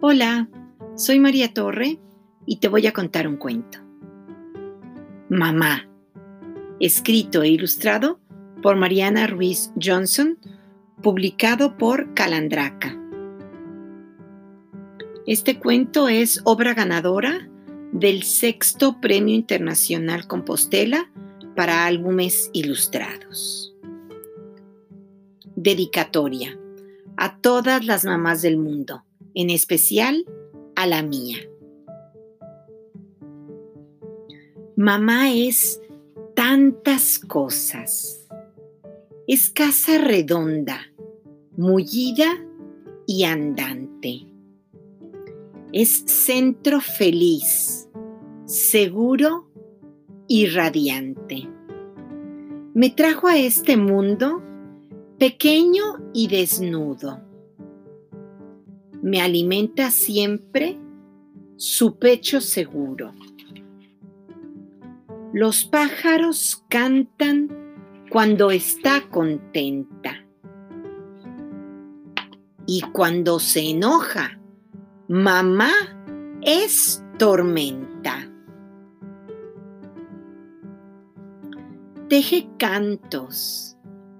Hola, soy María Torre y te voy a contar un cuento. Mamá, escrito e ilustrado por Mariana Ruiz Johnson, publicado por Calandraca. Este cuento es obra ganadora del sexto Premio Internacional Compostela para álbumes ilustrados. Dedicatoria a todas las mamás del mundo, en especial a la mía. Mamá es tantas cosas. Es casa redonda, mullida y andante. Es centro feliz, seguro y radiante. Me trajo a este mundo pequeño y desnudo. Me alimenta siempre su pecho seguro. Los pájaros cantan cuando está contenta. Y cuando se enoja, mamá es tormenta. Teje cantos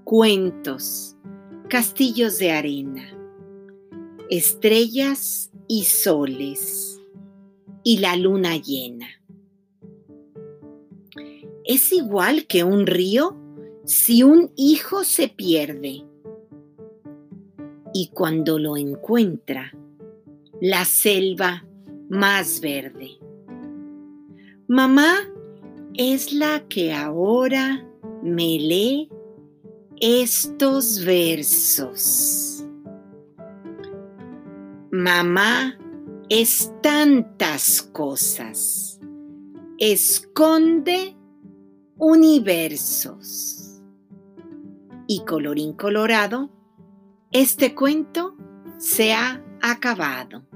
cuentos, castillos de arena, estrellas y soles y la luna llena. Es igual que un río si un hijo se pierde y cuando lo encuentra, la selva más verde. Mamá es la que ahora me lee estos versos. Mamá es tantas cosas. Esconde universos. Y colorín colorado, este cuento se ha acabado.